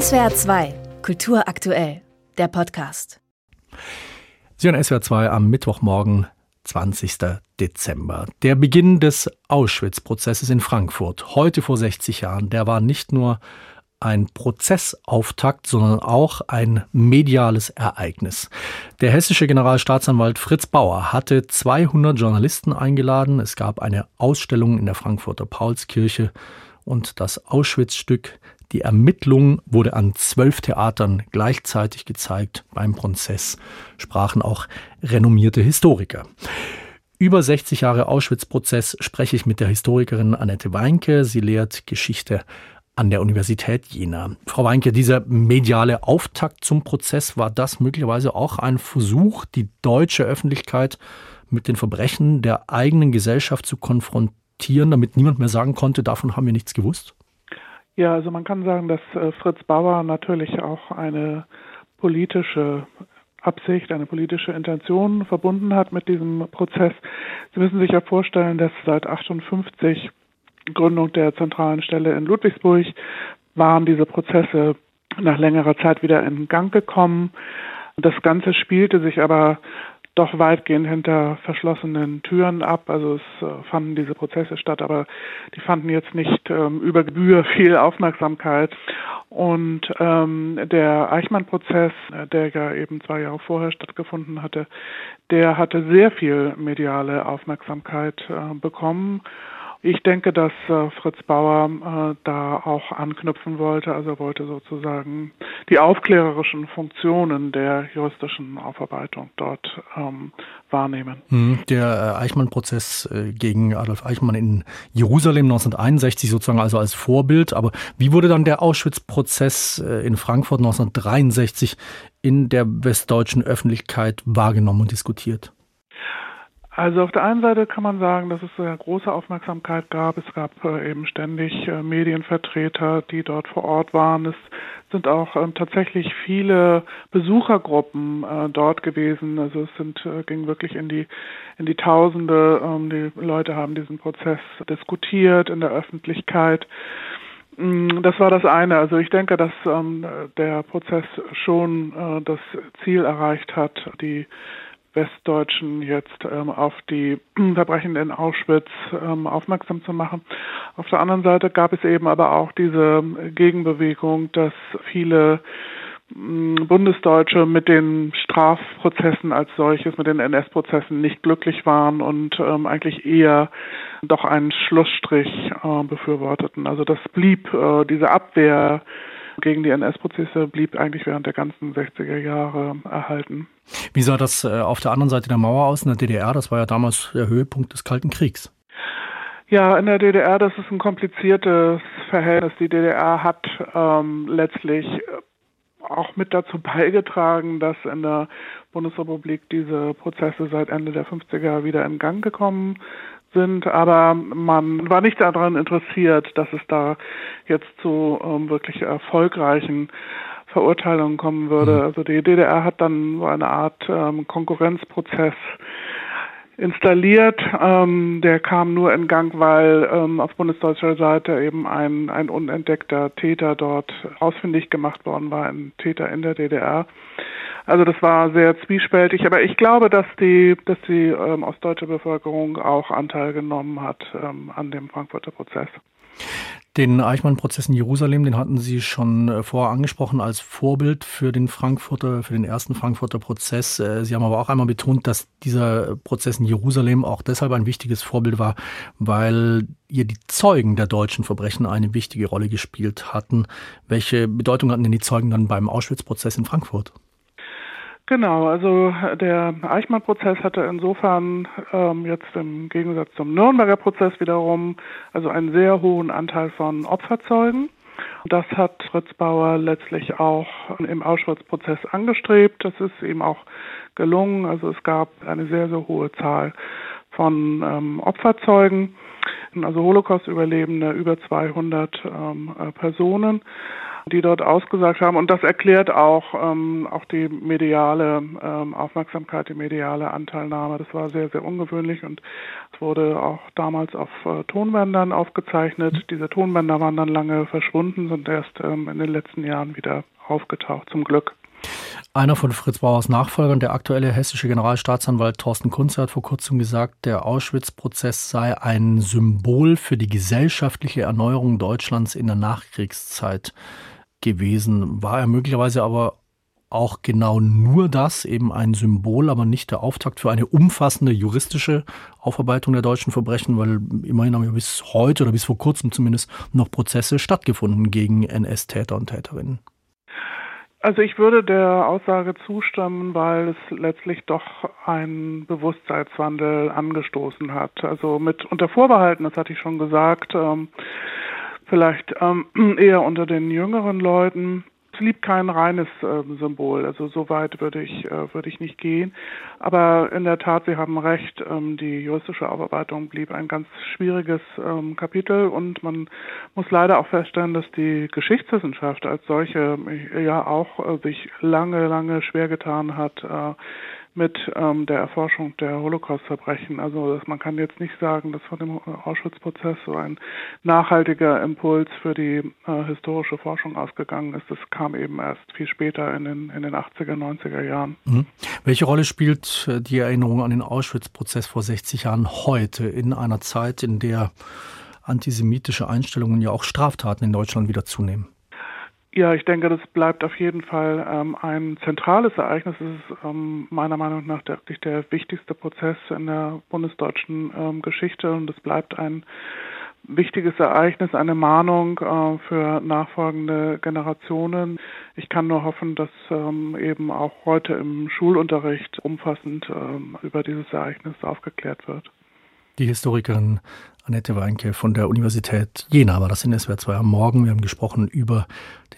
SWR 2, Kultur aktuell, der Podcast. Sie hören SWR 2 am Mittwochmorgen, 20. Dezember. Der Beginn des Auschwitz-Prozesses in Frankfurt, heute vor 60 Jahren, der war nicht nur ein Prozessauftakt, sondern auch ein mediales Ereignis. Der hessische Generalstaatsanwalt Fritz Bauer hatte 200 Journalisten eingeladen. Es gab eine Ausstellung in der Frankfurter Paulskirche und das Auschwitz-Stück Die Ermittlung wurde an zwölf Theatern gleichzeitig gezeigt. Beim Prozess sprachen auch renommierte Historiker. Über 60 Jahre Auschwitz-Prozess spreche ich mit der Historikerin Annette Weinke. Sie lehrt Geschichte an der Universität Jena. Frau Weinke, dieser mediale Auftakt zum Prozess, war das möglicherweise auch ein Versuch, die deutsche Öffentlichkeit mit den Verbrechen der eigenen Gesellschaft zu konfrontieren, damit niemand mehr sagen konnte, davon haben wir nichts gewusst? Ja, also man kann sagen, dass äh, Fritz Bauer natürlich auch eine politische Absicht, eine politische Intention verbunden hat mit diesem Prozess. Sie müssen sich ja vorstellen, dass seit 58 Gründung der zentralen Stelle in Ludwigsburg waren diese Prozesse nach längerer Zeit wieder in Gang gekommen. Das Ganze spielte sich aber doch weitgehend hinter verschlossenen Türen ab. Also es äh, fanden diese Prozesse statt, aber die fanden jetzt nicht ähm, über Gebühr viel Aufmerksamkeit. Und ähm, der Eichmann-Prozess, äh, der ja eben zwei Jahre vorher stattgefunden hatte, der hatte sehr viel mediale Aufmerksamkeit äh, bekommen. Ich denke, dass äh, Fritz Bauer äh, da auch anknüpfen wollte, also wollte sozusagen die aufklärerischen Funktionen der juristischen Aufarbeitung dort ähm, wahrnehmen. Hm, der äh, Eichmann-Prozess äh, gegen Adolf Eichmann in Jerusalem 1961 sozusagen also als Vorbild, aber wie wurde dann der Auschwitz-Prozess äh, in Frankfurt 1963 in der westdeutschen Öffentlichkeit wahrgenommen und diskutiert? Also auf der einen Seite kann man sagen, dass es eine große Aufmerksamkeit gab. Es gab äh, eben ständig äh, Medienvertreter, die dort vor Ort waren. Es sind auch ähm, tatsächlich viele Besuchergruppen äh, dort gewesen. Also es sind ging wirklich in die in die Tausende. Ähm, die Leute haben diesen Prozess diskutiert in der Öffentlichkeit. Mm, das war das eine. Also ich denke, dass ähm, der Prozess schon das Ziel erreicht hat, die Westdeutschen jetzt ähm, auf die Verbrechen in Auschwitz ähm, aufmerksam zu machen. Auf der anderen Seite gab es eben aber auch diese Gegenbewegung, dass viele mm, Bundesdeutsche mit den Strafprozessen als solches, mit den NS-Prozessen nicht glücklich waren und ähm, eigentlich eher doch einen Schlussstrich äh, befürworteten. Also das blieb, äh, diese Abwehr gegen die NS-Prozesse blieb eigentlich während der ganzen 60er Jahre erhalten. Wie sah das äh, auf der anderen Seite der Mauer aus in der DDR? Das war ja damals der Höhepunkt des Kalten Kriegs. Ja, in der DDR, das ist ein kompliziertes Verhältnis. Die DDR hat ähm, letztlich auch mit dazu beigetragen, dass in der Bundesrepublik diese Prozesse seit Ende der 50er wieder in Gang gekommen sind, aber man war nicht daran interessiert, dass es da jetzt zu ähm, wirklich erfolgreichen Verurteilungen kommen würde. Mhm. Also die DDR hat dann so eine Art ähm, Konkurrenzprozess installiert. Ähm, der kam nur in Gang, weil ähm, auf bundesdeutscher Seite eben ein, ein unentdeckter Täter dort ausfindig gemacht worden war, ein Täter in der DDR. Also das war sehr zwiespältig, aber ich glaube, dass die, dass die ähm, ostdeutsche Bevölkerung auch Anteil genommen hat ähm, an dem Frankfurter Prozess. Den Eichmann-Prozess in Jerusalem, den hatten Sie schon äh, vorher angesprochen als Vorbild für den Frankfurter, für den ersten Frankfurter Prozess. Äh, Sie haben aber auch einmal betont, dass dieser Prozess in Jerusalem auch deshalb ein wichtiges Vorbild war, weil hier die Zeugen der deutschen Verbrechen eine wichtige Rolle gespielt hatten. Welche Bedeutung hatten denn die Zeugen dann beim Auschwitz-Prozess in Frankfurt? Genau, also der Eichmann-Prozess hatte insofern ähm, jetzt im Gegensatz zum Nürnberger Prozess wiederum also einen sehr hohen Anteil von Opferzeugen. Das hat Fritz Bauer letztlich auch im Auschwitz-Prozess angestrebt. Das ist ihm auch gelungen. Also es gab eine sehr, sehr hohe Zahl von ähm, Opferzeugen, also Holocaust-Überlebende, über 200 ähm, äh, Personen. Die dort ausgesagt haben. Und das erklärt auch, ähm, auch die mediale ähm, Aufmerksamkeit, die mediale Anteilnahme. Das war sehr, sehr ungewöhnlich und es wurde auch damals auf äh, Tonbändern aufgezeichnet. Diese Tonbänder waren dann lange verschwunden, sind erst ähm, in den letzten Jahren wieder aufgetaucht, zum Glück. Einer von Fritz Bauers Nachfolgern, der aktuelle hessische Generalstaatsanwalt Thorsten Kunze, hat vor kurzem gesagt, der Auschwitz-Prozess sei ein Symbol für die gesellschaftliche Erneuerung Deutschlands in der Nachkriegszeit gewesen. War er möglicherweise aber auch genau nur das, eben ein Symbol, aber nicht der Auftakt für eine umfassende juristische Aufarbeitung der deutschen Verbrechen, weil immerhin haben ja bis heute oder bis vor kurzem zumindest noch Prozesse stattgefunden gegen NS-Täter und Täterinnen. Also ich würde der Aussage zustimmen, weil es letztlich doch einen Bewusstseinswandel angestoßen hat. Also mit unter Vorbehalten, das hatte ich schon gesagt, ähm, vielleicht ähm, eher unter den jüngeren Leuten. Es blieb kein reines äh, Symbol, also so weit würde ich, äh, würde ich nicht gehen. Aber in der Tat, Sie haben recht, ähm, die juristische Aufarbeitung blieb ein ganz schwieriges ähm, Kapitel und man muss leider auch feststellen, dass die Geschichtswissenschaft als solche äh, ja auch äh, sich lange, lange schwer getan hat, äh, mit ähm, der Erforschung der Holocaust-Verbrechen. Also man kann jetzt nicht sagen, dass von dem Auschwitz-Prozess so ein nachhaltiger Impuls für die äh, historische Forschung ausgegangen ist. Das kam eben erst viel später in den, in den 80er, 90er Jahren. Mhm. Welche Rolle spielt äh, die Erinnerung an den Auschwitz-Prozess vor 60 Jahren heute in einer Zeit, in der antisemitische Einstellungen ja auch Straftaten in Deutschland wieder zunehmen? Ja, ich denke, das bleibt auf jeden Fall ähm, ein zentrales Ereignis. Es ist ähm, meiner Meinung nach der, wirklich der wichtigste Prozess in der bundesdeutschen ähm, Geschichte und es bleibt ein wichtiges Ereignis, eine Mahnung äh, für nachfolgende Generationen. Ich kann nur hoffen, dass ähm, eben auch heute im Schulunterricht umfassend ähm, über dieses Ereignis aufgeklärt wird. Die Historikerin Annette Weinke von der Universität Jena war das in SWR 2 am Morgen. Wir haben gesprochen über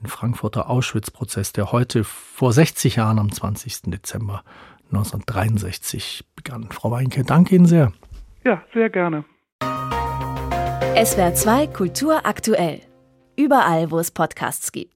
den Frankfurter Auschwitz-Prozess, der heute vor 60 Jahren am 20. Dezember 1963 begann. Frau Weinke, danke Ihnen sehr. Ja, sehr gerne. SWR 2 Kultur aktuell. Überall, wo es Podcasts gibt.